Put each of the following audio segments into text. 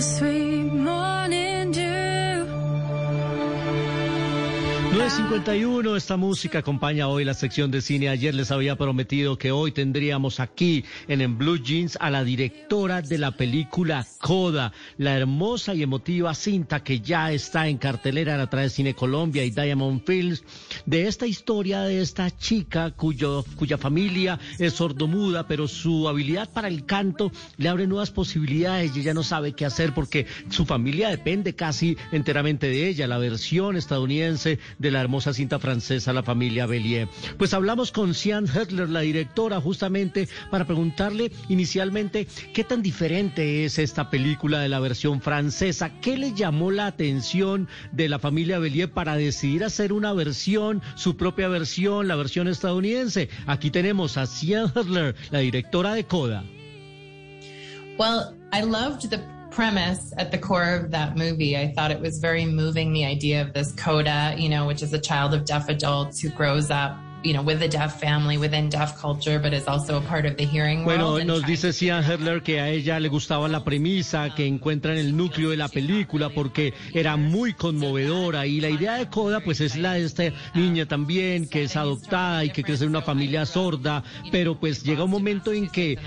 the sweet 951, esta música acompaña hoy la sección de cine. Ayer les había prometido que hoy tendríamos aquí en En Blue Jeans a la directora de la película Coda, la hermosa y emotiva cinta que ya está en cartelera a través de Cine Colombia y Diamond Films, de esta historia de esta chica cuyo, cuya familia es sordomuda, pero su habilidad para el canto le abre nuevas posibilidades y ella no sabe qué hacer porque su familia depende casi enteramente de ella, la versión estadounidense de la hermosa cinta francesa La familia Bellier. Pues hablamos con Sian Hetler, la directora, justamente para preguntarle inicialmente qué tan diferente es esta película de la versión francesa, qué le llamó la atención de la familia Bellier para decidir hacer una versión, su propia versión, la versión estadounidense. Aquí tenemos a Sian Hetler, la directora de Coda. Well, I loved the premise at the core of that movie. I thought it was very moving the idea of this coda, you know, which is a child of deaf adults who grows up you know, with a deaf family, within deaf culture, but is also a part of the hearing Bueno, world. nos dice Sian Herler que a ella le gustaba la premisa que encuentra en el núcleo de la película porque era muy conmovedora y la idea de Coda pues es la de esta niña también que es adoptada y que crece en una familia sorda, pero pues llega un momento en que eh,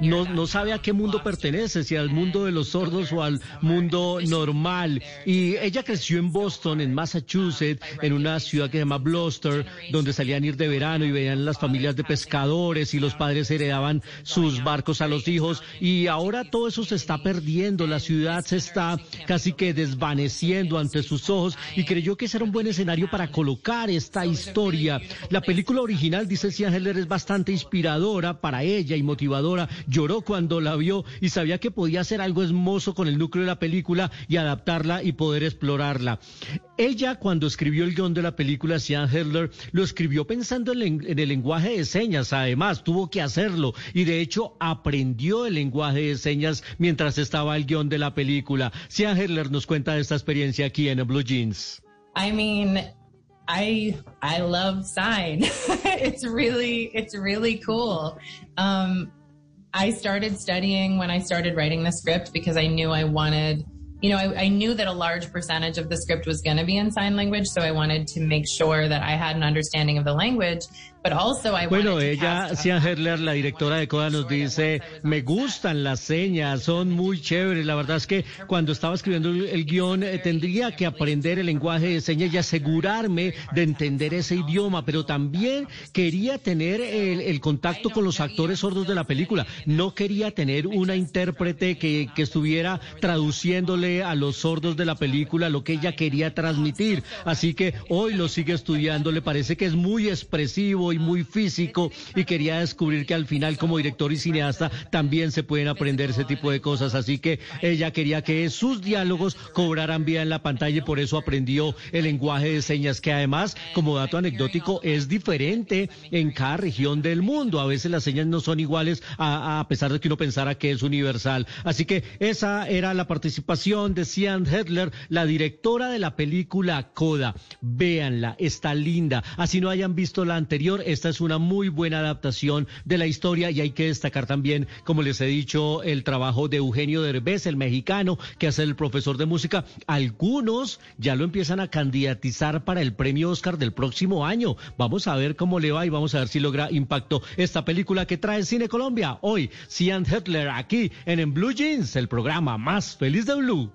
no, no sabe a qué mundo pertenece, si al mundo de los sordos o al mundo normal. Y ella creció en Boston, en Massachusetts, en una ciudad que se llama Gloucester, donde salían a de verano y veían las familias de pescadores y los padres heredaban sus barcos a los hijos y ahora todo eso se está perdiendo, la ciudad se está casi que desvaneciendo ante sus ojos y creyó que ese era un buen escenario para colocar esta historia. La película original, dice Sian Heller, es bastante inspiradora para ella y motivadora. Lloró cuando la vio y sabía que podía hacer algo hermoso con el núcleo de la película y adaptarla y poder explorarla. Ella, cuando escribió el guion de la película, Sian Heller, lo escribió pensando en, en el lenguaje de señas, además, tuvo que hacerlo y de hecho aprendió el lenguaje de señas mientras estaba el guion de la película. Sian Heller nos cuenta de esta experiencia aquí en Blue Jeans. I mean, I I love sign. it's really it's really cool. Um, I started studying when I started writing the script because I knew I wanted. You know, I, I knew that a large percentage of the script was going to be in sign language, so I wanted to make sure that I had an understanding of the language, Bueno, ella, Sian Herler, la directora de Coda, nos dice, me gustan las señas, son muy chéveres. La verdad es que cuando estaba escribiendo el, el guion eh, tendría que aprender el lenguaje de señas y asegurarme de entender ese idioma, pero también quería tener el, el contacto con los actores sordos de la película. No quería tener una intérprete que, que estuviera traduciéndole a los sordos de la película lo que ella quería transmitir. Así que hoy lo sigue estudiando, le parece que es muy expresivo muy físico y quería descubrir que al final como director y cineasta también se pueden aprender ese tipo de cosas. Así que ella quería que sus diálogos cobraran vida en la pantalla y por eso aprendió el lenguaje de señas que además, como dato anecdótico, es diferente en cada región del mundo. A veces las señas no son iguales a, a pesar de que uno pensara que es universal. Así que esa era la participación de Sian Hedler, la directora de la película Coda. Véanla, está linda. Así no hayan visto la anterior, esta es una muy buena adaptación de la historia y hay que destacar también, como les he dicho, el trabajo de Eugenio Derbez, el mexicano, que hace el profesor de música. Algunos ya lo empiezan a candidatizar para el premio Oscar del próximo año. Vamos a ver cómo le va y vamos a ver si logra impacto esta película que trae Cine Colombia. Hoy, Sian Hedler aquí en, en Blue Jeans, el programa más feliz de Blue.